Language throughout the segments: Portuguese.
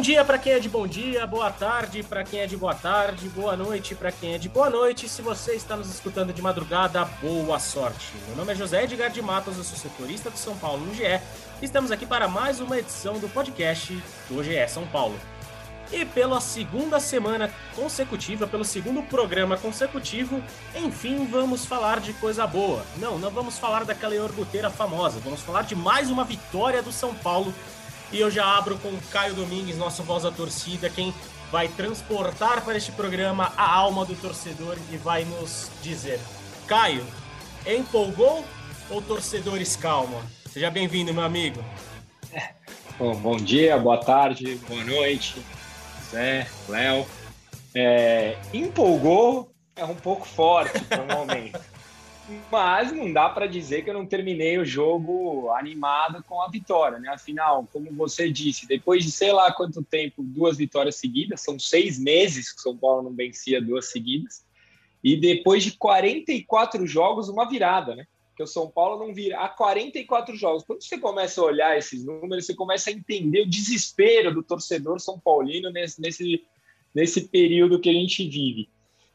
Bom dia para quem é de bom dia, boa tarde para quem é de boa tarde, boa noite para quem é de boa noite. Se você está nos escutando de madrugada, boa sorte. Meu nome é José Edgar de Matos, eu sou setorista do São Paulo no GE. Estamos aqui para mais uma edição do podcast do GE São Paulo. E pela segunda semana consecutiva, pelo segundo programa consecutivo, enfim, vamos falar de coisa boa. Não, não vamos falar daquela iorguteira famosa, vamos falar de mais uma vitória do São Paulo e eu já abro com Caio Domingues, nosso voz da torcida, quem vai transportar para este programa a alma do torcedor e vai nos dizer: Caio, empolgou ou torcedores calma? Seja bem-vindo, meu amigo. Bom, bom dia, boa tarde, boa noite, Zé, Léo. É, empolgou é um pouco forte para o momento. Mas não dá para dizer que eu não terminei o jogo animado com a vitória, né? Afinal, como você disse, depois de sei lá quanto tempo, duas vitórias seguidas, são seis meses que o São Paulo não vencia duas seguidas, e depois de 44 jogos, uma virada, né? Que o São Paulo não vira há 44 jogos. Quando você começa a olhar esses números, você começa a entender o desespero do torcedor são paulino nesse, nesse, nesse período que a gente vive.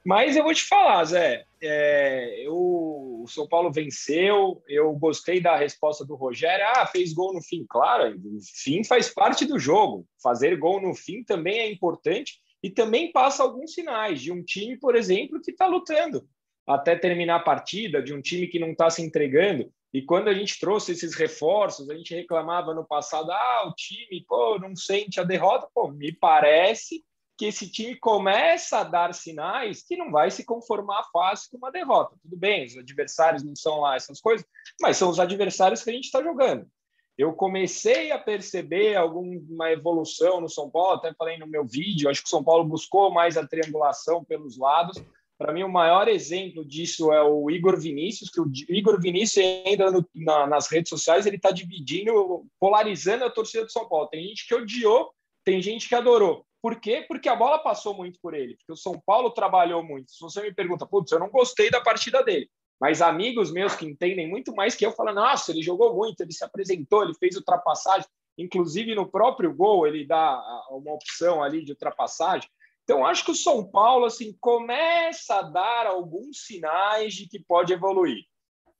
Mas eu vou te falar, Zé, é, eu, o São Paulo venceu, eu gostei da resposta do Rogério. Ah, fez gol no fim. Claro, o fim faz parte do jogo. Fazer gol no fim também é importante e também passa alguns sinais de um time, por exemplo, que está lutando até terminar a partida, de um time que não está se entregando. E quando a gente trouxe esses reforços, a gente reclamava no passado, ah, o time, pô, não sente a derrota. Pô, me parece que esse time começa a dar sinais que não vai se conformar fácil com uma derrota. Tudo bem, os adversários não são lá essas coisas, mas são os adversários que a gente está jogando. Eu comecei a perceber alguma evolução no São Paulo, até falei no meu vídeo, acho que o São Paulo buscou mais a triangulação pelos lados. Para mim, o maior exemplo disso é o Igor Vinícius, que o Igor Vinícius ainda no, na, nas redes sociais ele está dividindo, polarizando a torcida do São Paulo. Tem gente que odiou, tem gente que adorou. Por quê? Porque a bola passou muito por ele, porque o São Paulo trabalhou muito. Se você me pergunta, putz, eu não gostei da partida dele, mas amigos meus que entendem muito mais que eu falam, nossa, ele jogou muito, ele se apresentou, ele fez ultrapassagem, inclusive no próprio gol ele dá uma opção ali de ultrapassagem. Então acho que o São Paulo assim começa a dar alguns sinais de que pode evoluir.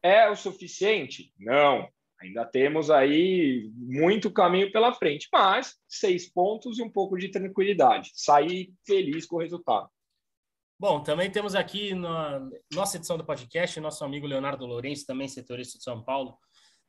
É o suficiente? Não, Ainda temos aí muito caminho pela frente, mas seis pontos e um pouco de tranquilidade. Sair feliz com o resultado. Bom, também temos aqui na nossa edição do podcast nosso amigo Leonardo Lourenço, também setorista de São Paulo.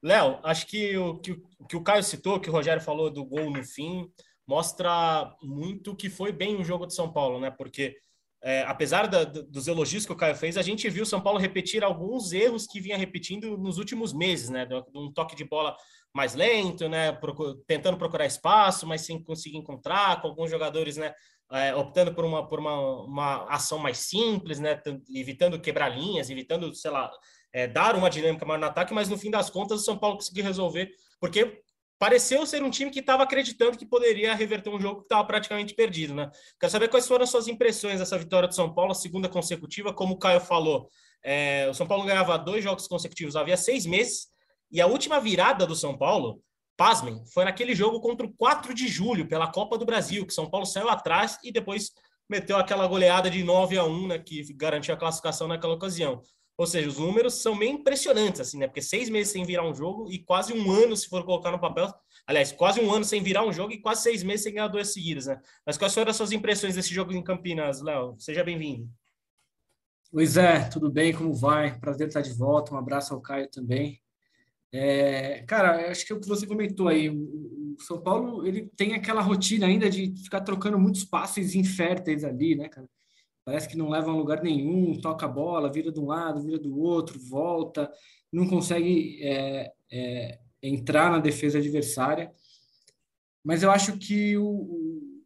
Léo, acho que o que, que o Caio citou, que o Rogério falou do gol no fim, mostra muito que foi bem o jogo de São Paulo, né? Porque é, apesar da, dos elogios que o Caio fez, a gente viu o São Paulo repetir alguns erros que vinha repetindo nos últimos meses, né? Um toque de bola mais lento, né? Tentando procurar espaço, mas sem conseguir encontrar, com alguns jogadores, né? É, optando por uma por uma, uma ação mais simples, né? Evitando quebrar linhas, evitando, sei lá, é, dar uma dinâmica maior no ataque, mas no fim das contas o São Paulo conseguiu resolver, porque pareceu ser um time que estava acreditando que poderia reverter um jogo que estava praticamente perdido, né? Quero saber quais foram as suas impressões dessa vitória do São Paulo, a segunda consecutiva, como o Caio falou. É, o São Paulo ganhava dois jogos consecutivos havia seis meses, e a última virada do São Paulo, pasmem, foi naquele jogo contra o 4 de julho, pela Copa do Brasil, que São Paulo saiu atrás e depois meteu aquela goleada de 9 a 1, né, que garantiu a classificação naquela ocasião. Ou seja, os números são meio impressionantes, assim, né? Porque seis meses sem virar um jogo e quase um ano, se for colocar no papel. Aliás, quase um ano sem virar um jogo e quase seis meses sem ganhar duas seguidas, né? Mas quais foram as suas impressões desse jogo em Campinas, Léo? Seja bem-vindo. Oi, Zé, tudo bem? Como vai? Prazer estar de volta. Um abraço ao Caio também. É, cara, acho que é o que você comentou aí, o São Paulo ele tem aquela rotina ainda de ficar trocando muitos passes inférteis ali, né, cara? Parece que não leva a lugar nenhum, toca a bola, vira de um lado, vira do outro, volta, não consegue é, é, entrar na defesa adversária. Mas eu acho que o,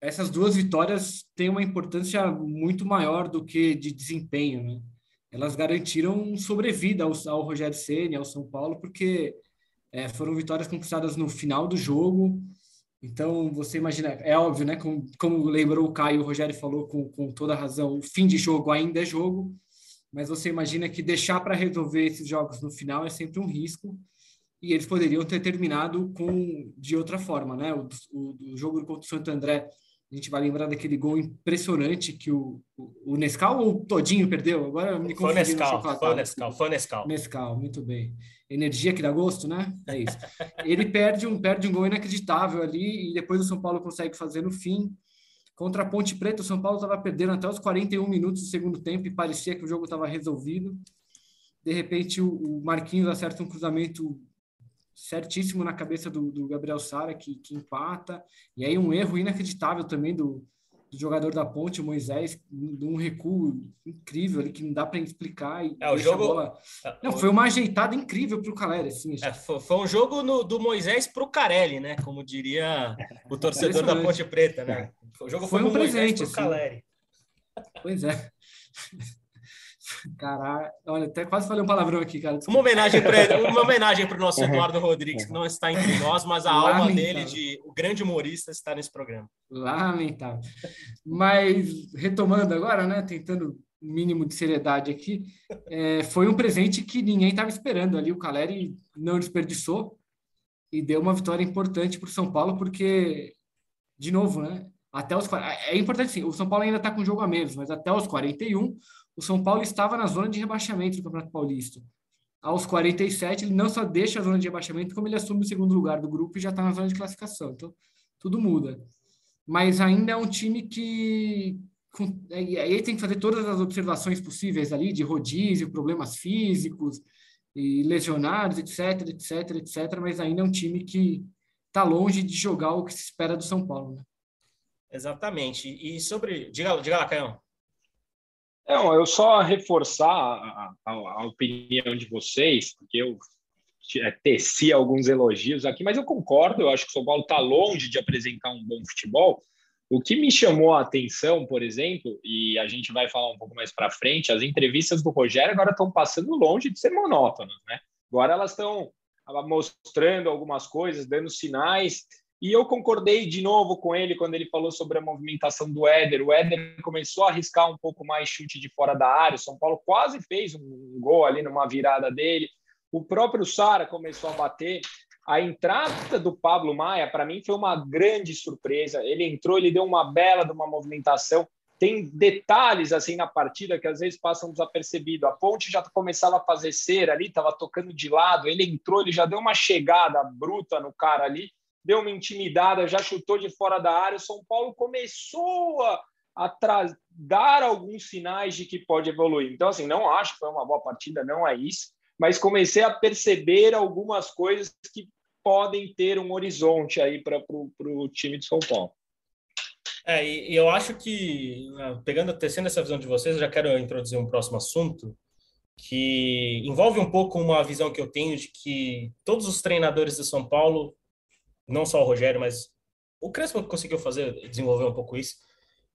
essas duas vitórias têm uma importância muito maior do que de desempenho, né? Elas garantiram sobrevida ao, ao Rogério Ceni, ao São Paulo, porque é, foram vitórias conquistadas no final do jogo. Então, você imagina, é óbvio, né? Como, como lembrou o Caio, o Rogério falou com, com toda razão, o fim de jogo ainda é jogo, mas você imagina que deixar para resolver esses jogos no final é sempre um risco e eles poderiam ter terminado com de outra forma, né? O, o, o jogo contra o Santo André a gente vai lembrar daquele gol impressionante que o, o, o Nescau ou o Todinho perdeu? Agora me confundi foi Nescau, foi Nescau, foi Nescau. Nescau, muito bem. Energia que dá gosto, né? É isso. Ele perde um, perde um gol inacreditável ali e depois o São Paulo consegue fazer no fim. Contra a Ponte Preta, o São Paulo estava perdendo até os 41 minutos do segundo tempo e parecia que o jogo estava resolvido. De repente, o, o Marquinhos acerta um cruzamento certíssimo na cabeça do, do Gabriel Sara, que, que, empata. E aí um erro inacreditável também do, do jogador da ponte, o Moisés, de um recuo incrível ali que não dá para explicar. é, o jogo. Bola... É, não, foi uma ajeitada incrível para o Caleri. Assim, é, foi, um jogo no, do Moisés para o Carelli, né? Como diria o torcedor da Ponte Preta, né? O jogo foi, foi um presente. Assim. Caleri. Pois é. Caralho, olha, até quase falei um palavrão aqui, cara. Uma homenagem para uma homenagem para o nosso Eduardo Rodrigues, que não está entre nós, mas a Lamentável. alma dele, de o grande humorista, está nesse programa. Lamentável. Mas, retomando agora, né, tentando um mínimo de seriedade aqui, é, foi um presente que ninguém estava esperando ali. O Caleri não desperdiçou e deu uma vitória importante para o São Paulo, porque, de novo, né? Até os é importante sim, o São Paulo ainda está com jogo a menos, mas até os 41 o São Paulo estava na zona de rebaixamento do Campeonato Paulista. Aos 47, ele não só deixa a zona de rebaixamento, como ele assume o segundo lugar do grupo e já está na zona de classificação. Então, tudo muda. Mas ainda é um time que. Aí tem que fazer todas as observações possíveis ali, de rodízio, problemas físicos, e lesionados, etc, etc, etc. Mas ainda é um time que está longe de jogar o que se espera do São Paulo. Né? Exatamente. E sobre. Diga, diga lá, Caio. Não, eu só reforçar a, a, a, opinião de vocês, porque eu é, teci alguns elogios aqui, mas eu concordo, eu acho que o São Paulo está longe de apresentar um bom futebol. O que me chamou a atenção, por exemplo, e a gente vai falar um pouco mais para frente, as entrevistas do Rogério agora estão passando longe de ser monótonas, né? Agora elas estão mostrando algumas coisas, dando sinais, e eu concordei de novo com ele quando ele falou sobre a movimentação do Éder. O Éder começou a arriscar um pouco mais chute de fora da área. O São Paulo quase fez um gol ali numa virada dele. O próprio Sara começou a bater. A entrada do Pablo Maia, para mim, foi uma grande surpresa. Ele entrou, ele deu uma bela de uma movimentação. Tem detalhes assim na partida que às vezes passam desapercebido. A ponte já começava a fazer cera ali, estava tocando de lado. Ele entrou, ele já deu uma chegada bruta no cara ali deu uma intimidada, já chutou de fora da área. O São Paulo começou a, a dar alguns sinais de que pode evoluir. Então, assim, não acho que foi uma boa partida, não é isso, mas comecei a perceber algumas coisas que podem ter um horizonte aí para o time de São Paulo. É, e, eu acho que, né, pegando, tecendo essa visão de vocês, eu já quero introduzir um próximo assunto que envolve um pouco uma visão que eu tenho de que todos os treinadores de São Paulo não só o Rogério, mas o Crespo conseguiu fazer, desenvolver um pouco isso.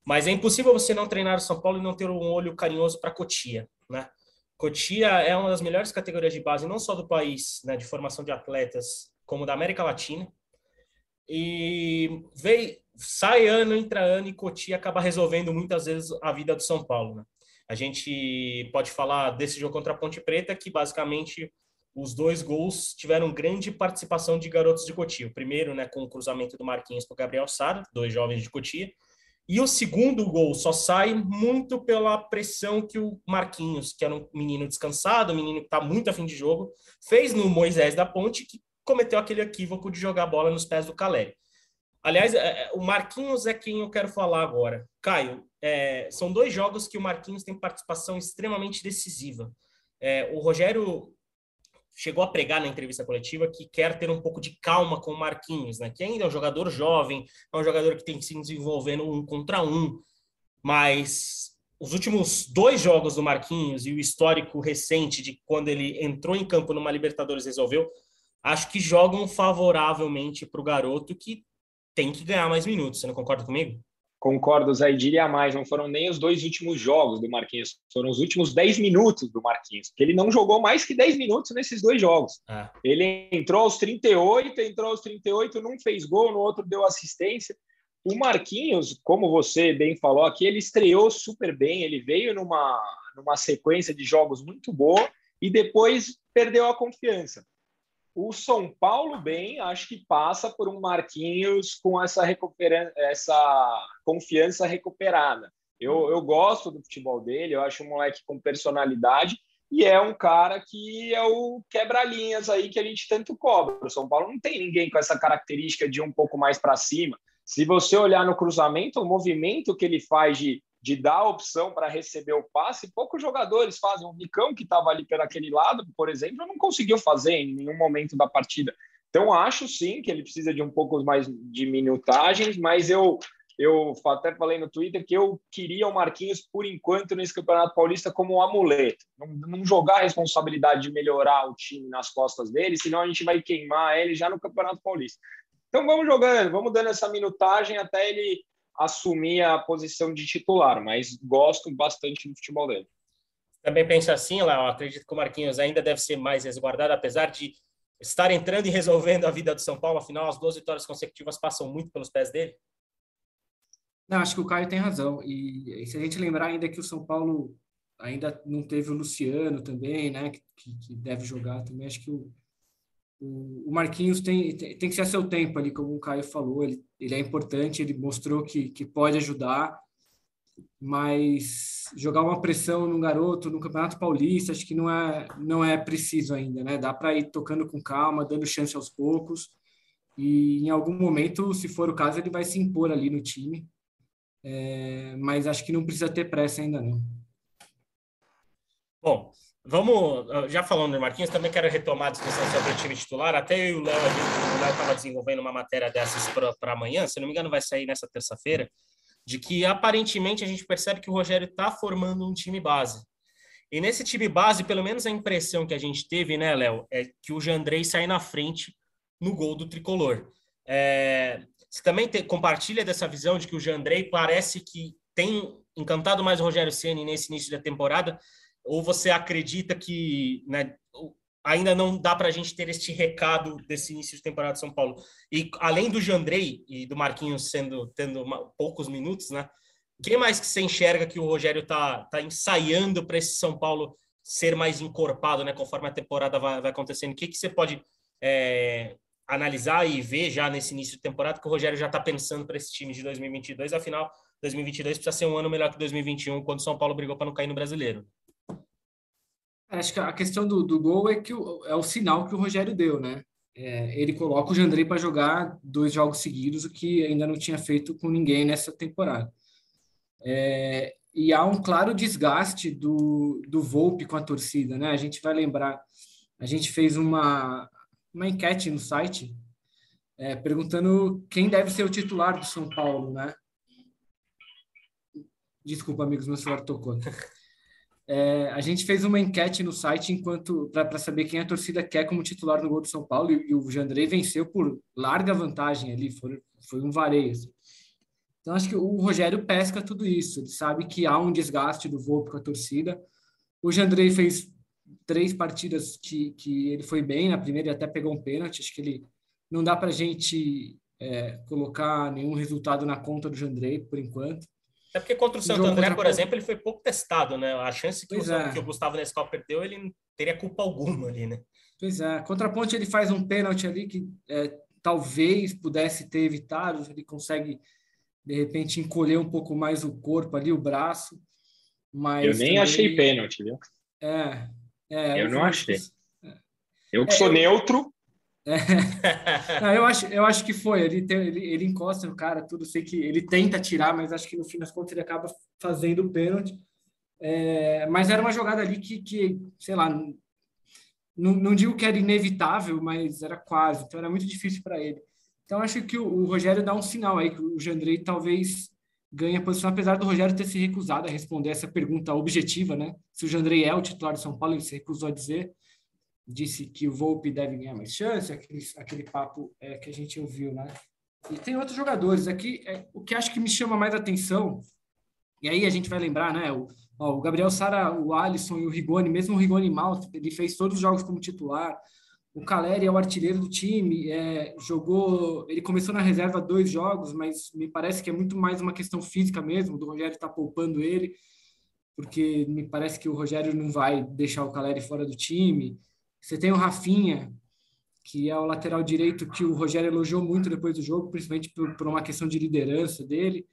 Mas é impossível você não treinar o São Paulo e não ter um olho carinhoso para Cotia, né? Cotia é uma das melhores categorias de base, não só do país, né, de formação de atletas, como da América Latina. E veio, sai ano, entra ano e Cotia acaba resolvendo muitas vezes a vida do São Paulo. Né? A gente pode falar desse jogo contra a Ponte Preta, que basicamente os dois gols tiveram grande participação de garotos de Cotia. O primeiro, né, com o cruzamento do Marquinhos para o Gabriel Sara, dois jovens de Cotia. E o segundo gol só sai muito pela pressão que o Marquinhos, que era um menino descansado, um menino que está muito afim de jogo, fez no Moisés da Ponte, que cometeu aquele equívoco de jogar a bola nos pés do Caleri. Aliás, é, é, o Marquinhos é quem eu quero falar agora. Caio, é, são dois jogos que o Marquinhos tem participação extremamente decisiva. É, o Rogério chegou a pregar na entrevista coletiva que quer ter um pouco de calma com o Marquinhos, né? Que ainda é um jogador jovem, é um jogador que tem que se desenvolvendo um contra um, mas os últimos dois jogos do Marquinhos e o histórico recente de quando ele entrou em campo numa Libertadores resolveu, acho que jogam favoravelmente para o garoto que tem que ganhar mais minutos. Você não concorda comigo? Concordo, Zé, diria mais, não foram nem os dois últimos jogos do Marquinhos, foram os últimos 10 minutos do Marquinhos, porque ele não jogou mais que 10 minutos nesses dois jogos. Ah. Ele entrou aos 38, entrou aos 38, não fez gol, no outro deu assistência. O Marquinhos, como você bem falou aqui, ele estreou super bem, ele veio numa, numa sequência de jogos muito boa e depois perdeu a confiança. O São Paulo, bem, acho que passa por um Marquinhos com essa, recupera essa confiança recuperada. Eu, eu gosto do futebol dele, eu acho um moleque com personalidade e é um cara que é o quebra-linhas aí que a gente tanto cobra. O São Paulo não tem ninguém com essa característica de um pouco mais para cima. Se você olhar no cruzamento, o movimento que ele faz de de dar a opção para receber o passe, poucos jogadores fazem. O Nicão, que estava ali pelo aquele lado, por exemplo, não conseguiu fazer em nenhum momento da partida. Então, acho sim que ele precisa de um pouco mais de minutagens, mas eu, eu até falei no Twitter que eu queria o Marquinhos, por enquanto, nesse Campeonato Paulista, como um amuleto. Não, não jogar a responsabilidade de melhorar o time nas costas dele, senão a gente vai queimar ele já no Campeonato Paulista. Então, vamos jogando, vamos dando essa minutagem até ele assumir a posição de titular, mas gosto bastante do futebol dele. Também penso assim, Léo, acredito que o Marquinhos ainda deve ser mais resguardado, apesar de estar entrando e resolvendo a vida do São Paulo, afinal, as duas vitórias consecutivas passam muito pelos pés dele. Não, acho que o Caio tem razão. E, e se a gente lembrar ainda que o São Paulo ainda não teve o Luciano também, né, que, que deve jogar também, acho que o, o Marquinhos tem, tem, tem que ser a seu tempo ali, como o Caio falou, ele, ele é importante, ele mostrou que, que pode ajudar, mas jogar uma pressão no garoto no Campeonato Paulista, acho que não é, não é preciso ainda, né? Dá para ir tocando com calma, dando chance aos poucos, e em algum momento, se for o caso, ele vai se impor ali no time, é, mas acho que não precisa ter pressa ainda não. Bom, Vamos, já falando do Marquinhos, também quero retomar a discussão sobre o time titular. Até eu e o Léo, o Léo estava desenvolvendo uma matéria dessas para amanhã, se não me engano, vai sair nessa terça-feira, de que aparentemente a gente percebe que o Rogério está formando um time base. E nesse time base, pelo menos a impressão que a gente teve, né, Léo, é que o Jandrei sai na frente no gol do tricolor. É, você também te, compartilha dessa visão de que o Jandrei parece que tem encantado mais o Rogério Ceni nesse início da temporada, ou você acredita que né, ainda não dá para a gente ter este recado desse início de temporada de São Paulo? E além do Jandrei e do Marquinhos sendo tendo poucos minutos, né? Quem mais que você enxerga que o Rogério tá, tá ensaiando para esse São Paulo ser mais encorpado, né? Conforme a temporada vai, vai acontecendo, o que, que você pode é, analisar e ver já nesse início de temporada que o Rogério já está pensando para esse time de 2022? Afinal, 2022 precisa ser um ano melhor que 2021, quando o São Paulo brigou para não cair no Brasileiro. Acho que a questão do, do gol é que o, é o sinal que o Rogério deu, né? É, ele coloca o Jandrei para jogar dois jogos seguidos, o que ainda não tinha feito com ninguém nessa temporada. É, e há um claro desgaste do, do Volpe com a torcida, né? A gente vai lembrar, a gente fez uma, uma enquete no site é, perguntando quem deve ser o titular do São Paulo, né? Desculpa, amigos, meu celular tocou. É, a gente fez uma enquete no site enquanto para saber quem a torcida quer como titular no gol do São Paulo e, e o Jandrei venceu por larga vantagem ali, foi, foi um vareio. Assim. Então acho que o Rogério pesca tudo isso, ele sabe que há um desgaste do voo com a torcida. O Jandrei fez três partidas que, que ele foi bem, na primeira ele até pegou um pênalti, acho que ele não dá para a gente é, colocar nenhum resultado na conta do Jandrei por enquanto. É porque contra o Santo André, por exemplo, ele foi pouco testado, né? A chance que, o, é. que o Gustavo Nescau perdeu, ele não teria culpa alguma ali, né? Pois é. Contra a Ponte, ele faz um pênalti ali que é, talvez pudesse ter evitado. Ele consegue, de repente, encolher um pouco mais o corpo ali, o braço. Mas eu nem também... achei pênalti, viu? É. é eu não achei. Eu que é, sou eu... neutro, é. Não, eu, acho, eu acho que foi. Ele, tem, ele, ele encosta no cara, tudo. Sei que ele tenta tirar, mas acho que no fim das contas ele acaba fazendo o pênalti. É, mas era uma jogada ali que, que sei lá, não, não digo que era inevitável, mas era quase. Então era muito difícil para ele. Então acho que o, o, Rogério dá um sinal aí que o Jandrei talvez ganhe a posição, apesar do Rogério ter se recusado a responder essa pergunta objetiva, né? Se o Jandrei é o titular de São Paulo, ele se recusou a dizer. Disse que o Volpe deve ganhar mais chance, aquele, aquele papo é, que a gente ouviu, né? E tem outros jogadores aqui. É, o que acho que me chama mais atenção, e aí a gente vai lembrar, né? O, ó, o Gabriel Sara, o Alisson e o Rigoni, mesmo o Rigoni mal, ele fez todos os jogos como titular. O Caleri é o artilheiro do time, é, jogou. Ele começou na reserva dois jogos, mas me parece que é muito mais uma questão física mesmo, do Rogério estar tá poupando ele, porque me parece que o Rogério não vai deixar o Caleri fora do time. Você tem o Rafinha, que é o lateral direito que o Rogério elogiou muito depois do jogo, principalmente por, por uma questão de liderança dele.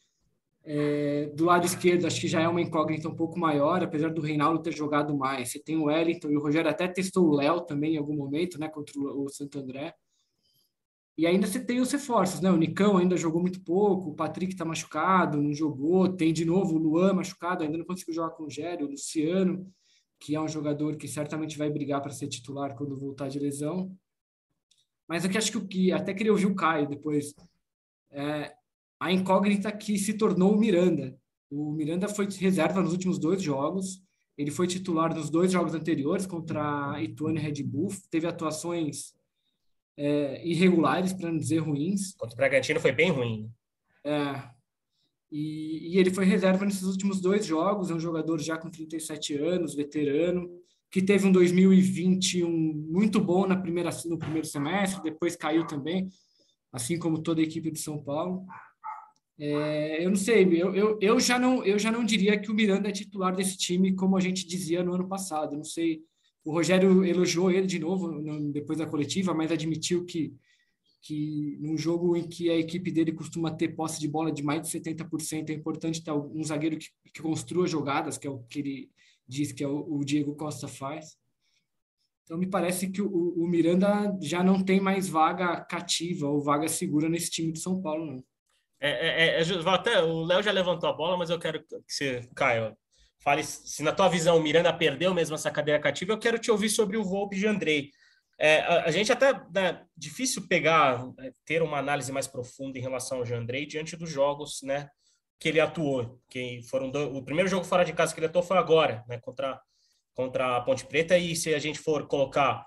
É, do lado esquerdo, acho que já é uma incógnita um pouco maior, apesar do Reinaldo ter jogado mais. Você tem o Wellington e o Rogério até testou o Léo também em algum momento, né, contra o, Santo André. E ainda você tem os reforços, né? O Nicão ainda jogou muito pouco, o Patrick está machucado, não jogou. Tem de novo o Luan machucado, ainda não conseguiu jogar com o Rogério, o Luciano, que é um jogador que certamente vai brigar para ser titular quando voltar de lesão. Mas aqui acho que o que até queria ouvir o Caio depois. É, a incógnita que se tornou o Miranda. O Miranda foi reserva nos últimos dois jogos. Ele foi titular nos dois jogos anteriores contra Ituano e Red Bull. Teve atuações é, irregulares, para não dizer ruins. Contra o Bragantino foi bem ruim. É, e, e, ele foi reserva nesses últimos dois jogos. É um jogador já com 37 anos, veterano que teve um 2021 muito bom na primeira, no primeiro semestre, depois caiu também, assim como toda a equipe de São Paulo. É, eu não sei, eu, eu, eu, já não, eu já não diria que o Miranda é titular desse time, como a gente dizia no ano passado. Não sei, o Rogério elogiou ele de novo no, depois da coletiva, mas admitiu que, que num jogo em que a equipe dele costuma ter posse de bola de mais de 70%, é importante ter um zagueiro que, que construa jogadas, que é o que ele diz que é o, o Diego Costa faz. Então, me parece que o, o, Miranda já não tem mais vaga cativa ou vaga segura nesse time de São Paulo, não. É, é, é, é até, o Léo já levantou a bola, mas eu quero que você, Caio, fale se na tua visão o Miranda perdeu mesmo essa cadeira cativa. Eu quero te ouvir sobre o Volpe de Andrei. É, a, a, gente até né, difícil pegar, é, ter uma análise mais profunda em relação ao Jandrei diante dos jogos, né? que ele atuou, que foram do, o primeiro jogo fora de casa que ele atuou foi agora, né, contra contra a Ponte Preta e se a gente for colocar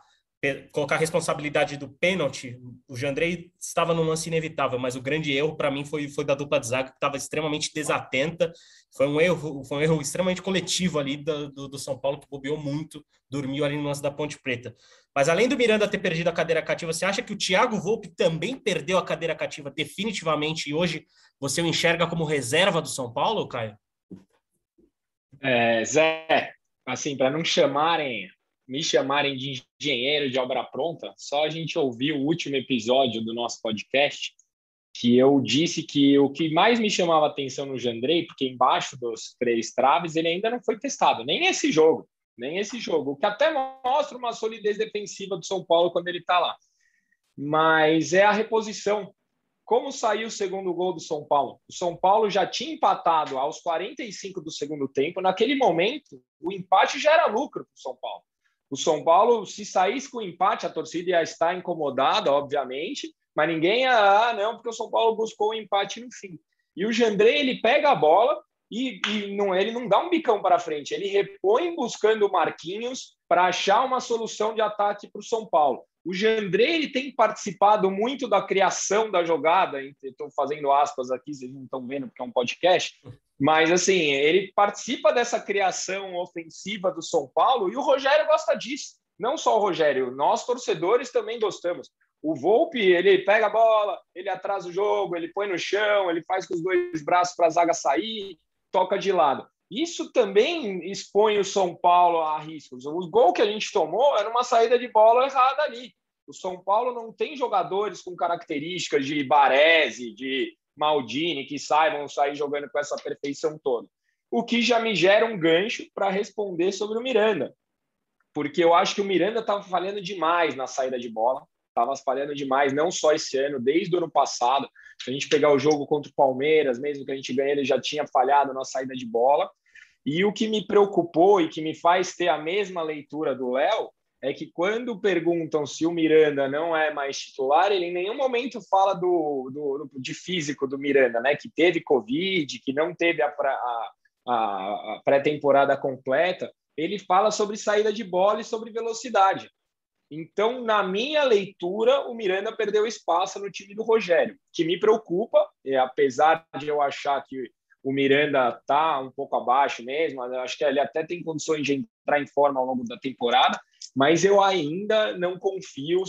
colocar a responsabilidade do pênalti, o Jandrei estava num lance inevitável, mas o grande erro para mim foi, foi da dupla de zaga que estava extremamente desatenta. Foi um erro, foi um erro extremamente coletivo ali do, do, do, São Paulo que bobeou muito, dormiu ali no lance da Ponte Preta. Mas além do Miranda ter perdido a cadeira cativa, você acha que o Thiago Volpe também perdeu a cadeira cativa definitivamente e hoje você o enxerga como reserva do São Paulo, Caio? É, Zé, assim, para não chamarem me chamarem de engenheiro de obra pronta, só a gente ouviu o último episódio do nosso podcast, que eu disse que o que mais me chamava atenção no Jandrei, porque embaixo dos três traves ele ainda não foi testado, nem esse jogo, nem esse jogo, o que até mostra uma solidez defensiva do São Paulo quando ele está lá. Mas é a reposição. Como saiu o segundo gol do São Paulo? O São Paulo já tinha empatado aos 45 do segundo tempo. Naquele momento, o empate já era lucro para o São Paulo. O São Paulo, se saísse com empate, a torcida ia estar incomodada, obviamente, mas ninguém ia, ah, não, porque o São Paulo buscou o um empate no fim. E o Jandrei, ele pega a bola e, e não, ele não dá um bicão para frente, ele repõe buscando o Marquinhos para achar uma solução de ataque para o São Paulo. O Jandrei ele tem participado muito da criação da jogada, estou fazendo aspas aqui, vocês não estão vendo porque é um podcast, mas, assim, ele participa dessa criação ofensiva do São Paulo e o Rogério gosta disso. Não só o Rogério, nós torcedores também gostamos. O Volpe, ele pega a bola, ele atrasa o jogo, ele põe no chão, ele faz com os dois braços para a zaga sair, toca de lado. Isso também expõe o São Paulo a riscos. O gol que a gente tomou era uma saída de bola errada ali. O São Paulo não tem jogadores com características de Baresi, de Maldini, que saibam sair jogando com essa perfeição toda. O que já me gera um gancho para responder sobre o Miranda, porque eu acho que o Miranda estava falhando demais na saída de bola, estava falhando demais, não só esse ano, desde o ano passado. Se a gente pegar o jogo contra o Palmeiras, mesmo que a gente ganhe, ele já tinha falhado na saída de bola. E o que me preocupou e que me faz ter a mesma leitura do Léo é que quando perguntam se o Miranda não é mais titular, ele em nenhum momento fala do, do, de físico do Miranda, né? Que teve Covid, que não teve a, a, a pré-temporada completa. Ele fala sobre saída de bola e sobre velocidade. Então, na minha leitura, o Miranda perdeu espaço no time do Rogério, que me preocupa, apesar de eu achar que o Miranda está um pouco abaixo mesmo, acho que ele até tem condições de entrar em forma ao longo da temporada, mas eu ainda não confio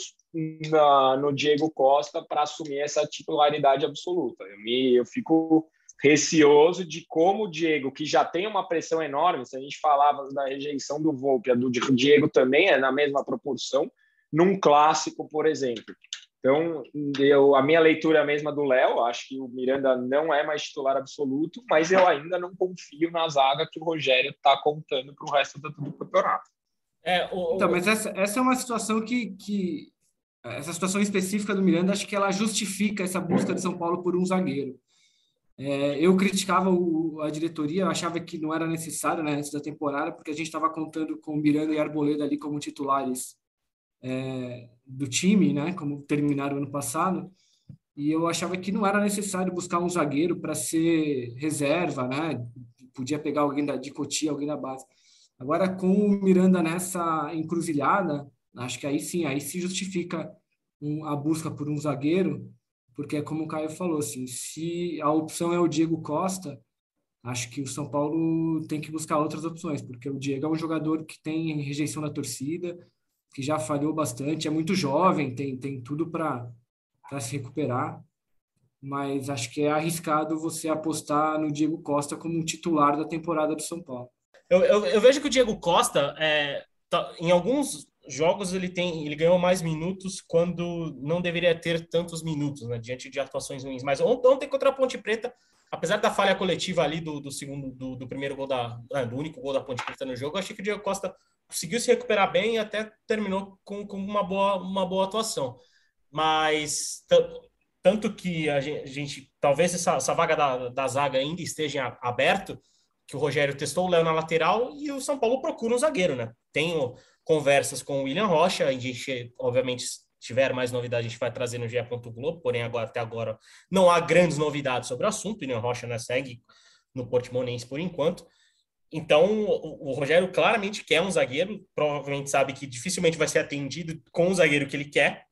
na, no Diego Costa para assumir essa titularidade absoluta. Eu, me, eu fico receoso de como o Diego, que já tem uma pressão enorme, se a gente falava da rejeição do Volpe, a do Diego também é na mesma proporção, num clássico, por exemplo. Então, eu, a minha leitura é a mesma do Léo, acho que o Miranda não é mais titular absoluto, mas eu ainda não confio na zaga que o Rogério está contando para o resto do, campeonato. É, o, então, mas essa, essa é uma situação que, que. Essa situação específica do Miranda, acho que ela justifica essa busca de São Paulo por um zagueiro. É, eu criticava o, a diretoria, achava que não era necessário né, antes da temporada, porque a gente estava contando com Miranda e Arboleda ali como titulares é, do time, né, como terminaram ano passado, e eu achava que não era necessário buscar um zagueiro para ser reserva, né, podia pegar alguém da, de Cotia, alguém da base. Agora, com o Miranda nessa encruzilhada, acho que aí sim, aí se justifica um, a busca por um zagueiro, porque é como o Caio falou, assim, se a opção é o Diego Costa, acho que o São Paulo tem que buscar outras opções, porque o Diego é um jogador que tem rejeição da torcida, que já falhou bastante, é muito jovem, tem, tem tudo para se recuperar, mas acho que é arriscado você apostar no Diego Costa como um titular da temporada do São Paulo. Eu, eu, eu vejo que o Diego Costa, é, tá, em alguns jogos ele tem ele ganhou mais minutos quando não deveria ter tantos minutos, né, diante de atuações ruins. Mas ontem contra a Ponte Preta, apesar da falha coletiva ali do, do segundo do, do, primeiro gol da ah, do único gol da Ponte Preta no jogo, eu achei que o Diego Costa conseguiu se recuperar bem e até terminou com, com uma boa uma boa atuação. Mas tanto que a gente, a gente talvez essa, essa vaga da, da zaga ainda esteja aberto, que o Rogério testou o Léo na lateral e o São Paulo procura um zagueiro, né? Tem conversas com o William Rocha, a gente, obviamente, se tiver mais novidades, a gente vai trazer no GE. Globo, porém, agora, até agora não há grandes novidades sobre o assunto. O William Rocha né, segue no Portimonense por enquanto. Então, o, o Rogério claramente quer um zagueiro, provavelmente sabe que dificilmente vai ser atendido com o zagueiro que ele quer,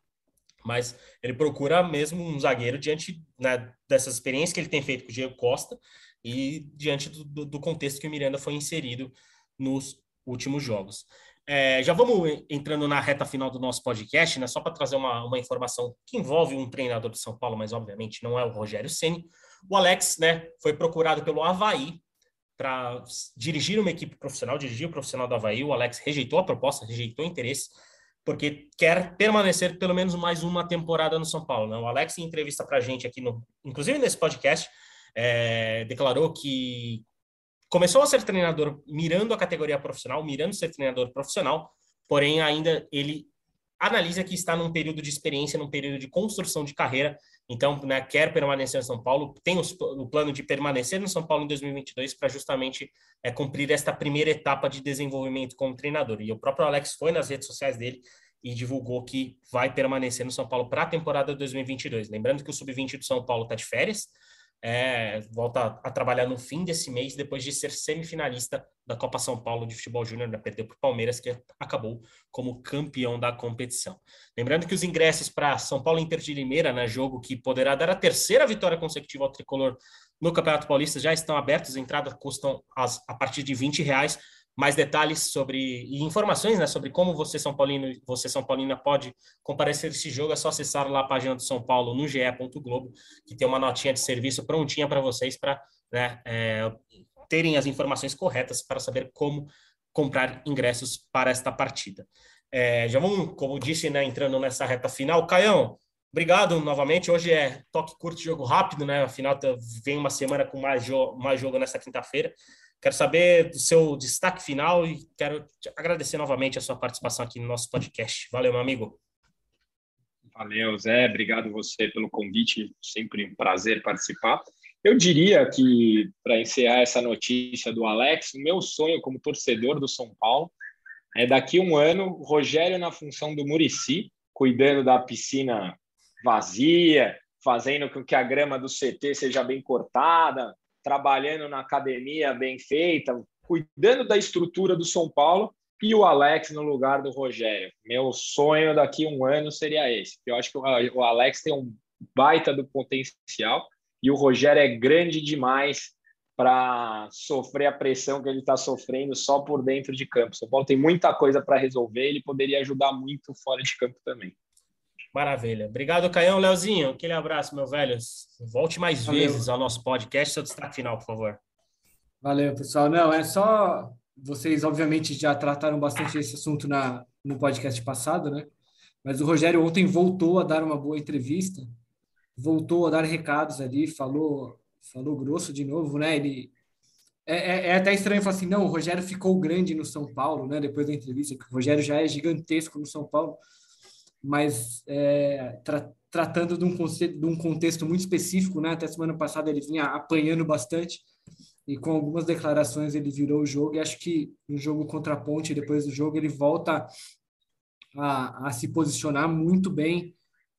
mas ele procura mesmo um zagueiro diante né, dessas experiências que ele tem feito com o Diego Costa e diante do, do contexto que o Miranda foi inserido nos últimos jogos. É, já vamos entrando na reta final do nosso podcast, né? Só para trazer uma, uma informação que envolve um treinador de São Paulo, mas obviamente não é o Rogério Ceni. O Alex, né, foi procurado pelo Havaí para dirigir uma equipe profissional, dirigir o profissional do Havaí. O Alex rejeitou a proposta, rejeitou o interesse, porque quer permanecer pelo menos mais uma temporada no São Paulo. Né? O Alex, em entrevista para a gente aqui, no, inclusive nesse podcast, é, declarou que começou a ser treinador mirando a categoria profissional, mirando ser treinador profissional, porém ainda ele analisa que está num período de experiência, num período de construção de carreira, então né, quer permanecer no São Paulo, tem os, o plano de permanecer no São Paulo em 2022 para justamente é, cumprir esta primeira etapa de desenvolvimento como treinador. E o próprio Alex foi nas redes sociais dele e divulgou que vai permanecer no São Paulo para a temporada 2022. Lembrando que o sub-20 do São Paulo está de férias, é, volta a trabalhar no fim desse mês, depois de ser semifinalista da Copa São Paulo de Futebol Júnior, né? perdeu para o Palmeiras, que acabou como campeão da competição. Lembrando que os ingressos para São Paulo Inter de Limeira, né, jogo que poderá dar a terceira vitória consecutiva ao tricolor no Campeonato Paulista, já estão abertos, as entradas custam as, a partir de 20 reais mais detalhes sobre e informações né, sobre como você São Paulino, você São Paulina pode comparecer esse jogo, é só acessar lá a página do São Paulo no ge.globo, que tem uma notinha de serviço prontinha para vocês para né, é, terem as informações corretas para saber como comprar ingressos para esta partida. É, já vamos, como disse, né, entrando nessa reta final. Caião, obrigado novamente. Hoje é toque curto, jogo rápido, né? Afinal, tá, vem uma semana com mais, jo mais jogo nessa quinta-feira. Quero saber do seu destaque final e quero agradecer novamente a sua participação aqui no nosso podcast. Valeu, meu amigo. Valeu, Zé. Obrigado você pelo convite. Sempre um prazer participar. Eu diria que, para encerrar essa notícia do Alex, o meu sonho como torcedor do São Paulo é daqui um ano, Rogério na função do Murici, cuidando da piscina vazia, fazendo com que a grama do CT seja bem cortada, trabalhando na academia bem feita, cuidando da estrutura do São Paulo e o Alex no lugar do Rogério. Meu sonho daqui a um ano seria esse. Eu acho que o Alex tem um baita do potencial e o Rogério é grande demais para sofrer a pressão que ele está sofrendo só por dentro de campo. O São Paulo tem muita coisa para resolver, ele poderia ajudar muito fora de campo também. Maravilha. Obrigado, Caião. Leozinho, aquele abraço, meu velho. Volte mais Valeu. vezes ao nosso podcast. Seu destaque final, por favor. Valeu, pessoal. Não, é só. Vocês, obviamente, já trataram bastante esse assunto na, no podcast passado, né? Mas o Rogério ontem voltou a dar uma boa entrevista, voltou a dar recados ali, falou, falou grosso de novo, né? Ele é, é, é, até estranho falar assim, não, o Rogério ficou grande no São Paulo, né? Depois da entrevista, que o Rogério já é gigantesco no São Paulo mas é, tra tratando de um, de um contexto muito específico, né? Até semana passada ele vinha apanhando bastante e com algumas declarações ele virou o jogo e acho que no jogo contra a Ponte, depois do jogo, ele volta a, a se posicionar muito bem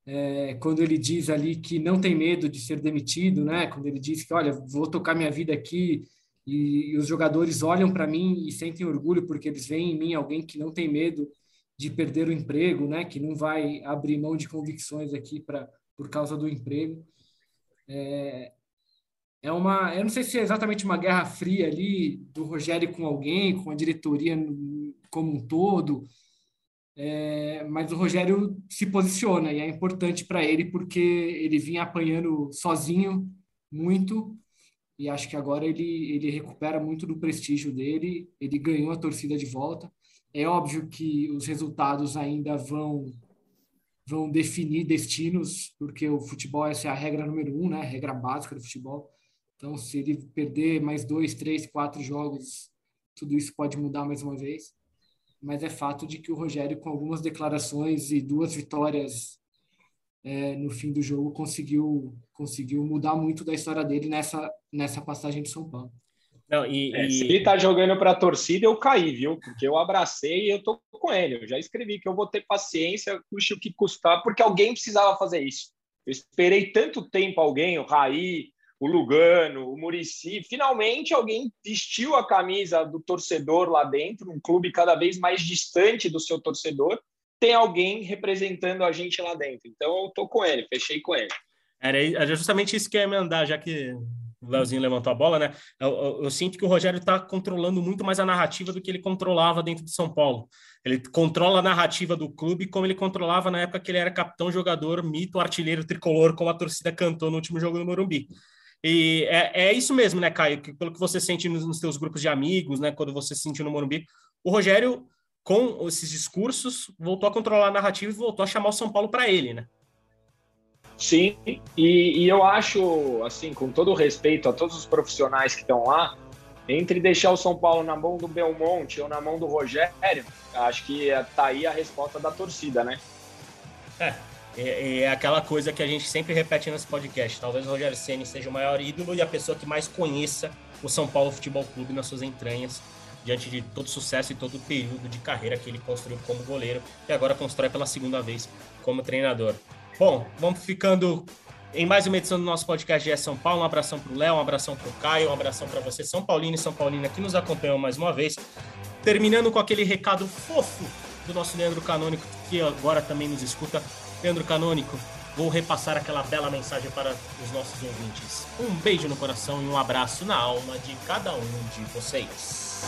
é, quando ele diz ali que não tem medo de ser demitido, né? Quando ele diz que, olha, vou tocar minha vida aqui e, e os jogadores olham para mim e sentem orgulho porque eles veem em mim alguém que não tem medo de perder o emprego, né? Que não vai abrir mão de convicções aqui para por causa do emprego. É, é uma, eu não sei se é exatamente uma guerra fria ali do Rogério com alguém, com a diretoria como um todo, é, mas o Rogério se posiciona e é importante para ele porque ele vinha apanhando sozinho muito e acho que agora ele, ele recupera muito do prestígio dele, ele ganhou a torcida de volta. É óbvio que os resultados ainda vão vão definir destinos, porque o futebol essa é a regra número um, né? A regra básica do futebol. Então, se ele perder mais dois, três, quatro jogos, tudo isso pode mudar mais uma vez. Mas é fato de que o Rogério, com algumas declarações e duas vitórias é, no fim do jogo, conseguiu conseguiu mudar muito da história dele nessa nessa passagem de São Paulo. Não, e, é, e... Se ele tá jogando para a torcida, eu caí, viu? Porque eu abracei e eu tô com ele. Eu já escrevi que eu vou ter paciência, custe o que custar, porque alguém precisava fazer isso. Eu esperei tanto tempo alguém, o Raí, o Lugano, o Murici, finalmente alguém vestiu a camisa do torcedor lá dentro, um clube cada vez mais distante do seu torcedor, tem alguém representando a gente lá dentro. Então eu tô com ele, fechei com ele. Era justamente isso que eu ia mandar, já que o Leozinho levantou a bola, né? Eu, eu, eu sinto que o Rogério está controlando muito mais a narrativa do que ele controlava dentro de São Paulo. Ele controla a narrativa do clube como ele controlava na época que ele era capitão, jogador, mito, artilheiro tricolor, como a torcida cantou no último jogo no Morumbi. E é, é isso mesmo, né, Caio? Que, pelo que você sente nos, nos seus grupos de amigos, né? Quando você se sentiu no Morumbi, o Rogério, com esses discursos, voltou a controlar a narrativa e voltou a chamar o São Paulo para ele, né? Sim, e, e, eu acho, assim, com todo respeito a todos os profissionais que estão lá, entre deixar o São Paulo na mão do Belmonte ou na mão do Rogério, acho que tá aí a resposta da torcida, né? É, é, é aquela coisa que a gente sempre repete nesse podcast. Talvez o Rogério Ceni seja o maior ídolo e a pessoa que mais conheça o São Paulo Futebol Clube nas suas entranhas, diante de todo o sucesso e todo o período de carreira que ele construiu como goleiro e agora constrói pela segunda vez como treinador. Bom, vamos ficando em mais uma edição do nosso podcast de São Paulo. Um abração para o Léo, um abração para o Caio, um abração para você, São Paulino e São Paulina, que nos acompanham mais uma vez. Terminando com aquele recado fofo do nosso Leandro Canônico, que agora também nos escuta. Leandro Canônico, vou repassar aquela bela mensagem para os nossos ouvintes. Um beijo no coração e um abraço na alma de cada um de vocês.